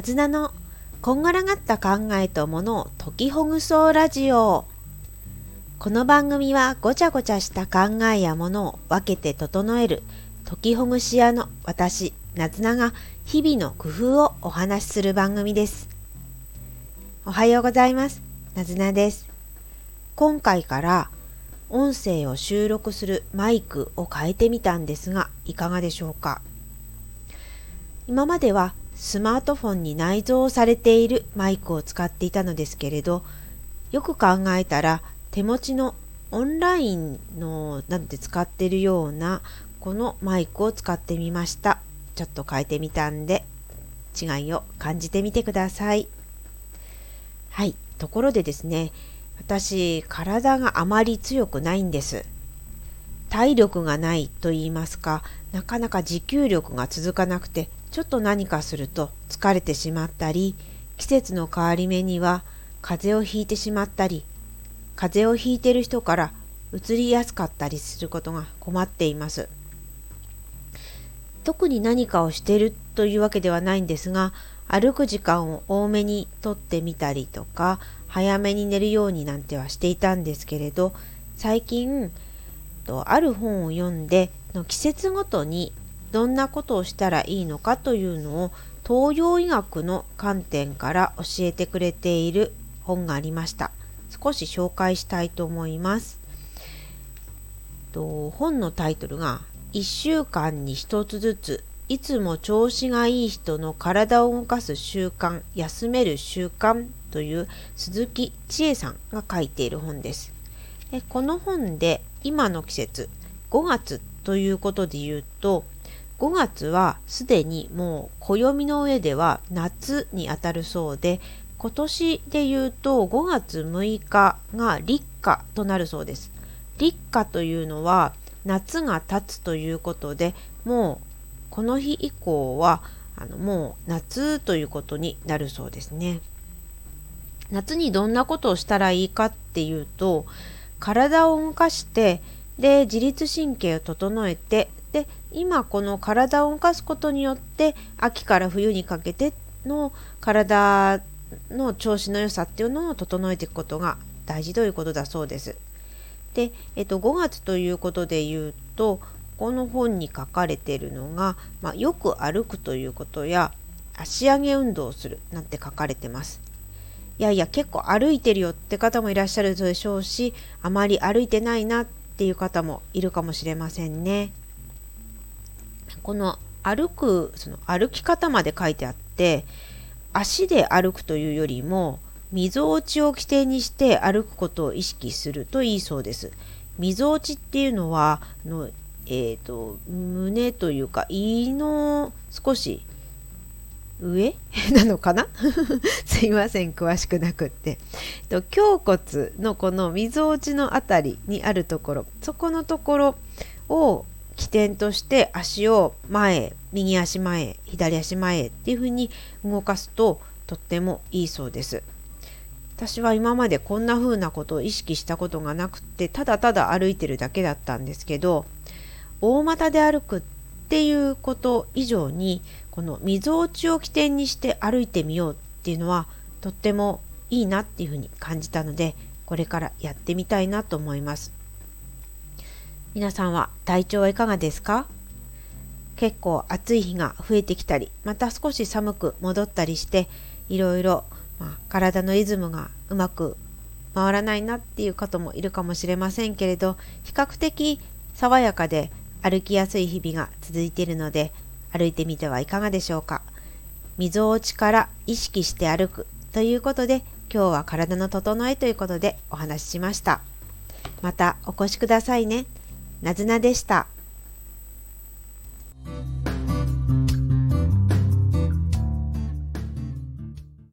なずなの。こんがらがった考えとものを解きほぐそうラジオ。この番組はごちゃごちゃした考えやものを分けて整える解きほぐし屋の私なずなが日々の工夫をお話しする番組です。おはようございます。なずなです。今回から音声を収録するマイクを変えてみたんですがいかがでしょうか。今まではスマートフォンに内蔵されているマイクを使っていたのですけれどよく考えたら手持ちのオンラインのなんて使ってるようなこのマイクを使ってみました。ちょっと変えてみたんで違いを感じてみてください。はい。ところでですね私体があまり強くないんです。体力がないと言いますかなかなか持久力が続かなくてちょっと何かすると疲れてしまったり季節の変わり目には風邪をひいてしまったり風邪をひいてる人からうつりやすかったりすることが困っています。特に何かをしてるというわけではないんですが歩く時間を多めにとってみたりとか早めに寝るようになんてはしていたんですけれど最近ある本を読んでの季節ごとにどんなことをしたらいいのかというのを東洋医学の観点から教えてくれている本がありました。少し紹介したいと思います。と本のタイトルが1週間に1つずついつも調子がいい人の体を動かす習慣休める習慣という鈴木千恵さんが書いている本です。この本で今の季節5月ということで言うと5月はすでにもう暦の上では夏にあたるそうで今年で言うと5月6日が立夏となるそうです。立夏というのは夏が経つということでもうこの日以降はあのもう夏ということになるそうですね。夏にどんなことをしたらいいかっていうと体を動かしてで自律神経を整えてで今この体を動かすことによって秋から冬にかけての体の調子の良さっていうのを整えていくことが大事ということだそうです。で、えっと、5月ということで言うとこの本に書かれているのが、まあ、よく歩くということや足上げ運動をするなんて書かれてます。いやいや結構歩いてるよって方もいらっしゃるでしょうしあまり歩いてないなってていう方もいるかもしれませんね。この歩くその歩き方まで書いてあって足で歩くというよりもみぞおちを起点にして歩くことを意識するといいそうです。みぞおちっていうのはあの、えーと、胸というか胃の少し上？なのかな？すいません詳しくなくって。えっと胸骨のこのみぞおちの辺りにあるところ。そこのところを起点として足を前右足前左足前っていう風に動かすととってもいいそうです。私は今までこんな風なことを意識したことがなくってただただ歩いてるだけだったんですけど大股で歩くっていうこと以上にこのみぞおちを起点にして歩いてみようっていうのはとってもいいなっていうふうに感じたのでこれからやってみたいなと思います。皆さんは体調はいかがですか？結構暑い日が増えてきたりまた少し寒く戻ったりしていろいろ、ま、体のリズムがうまく回らないなっていう方もいるかもしれませんけれど比較的爽やかで歩きやすい日々が続いているので歩いてみてはいかがでしょうかみぞおちから意識して歩くということで今日は体の整えということでお話ししましたまたお越しくださいね。なずなでした。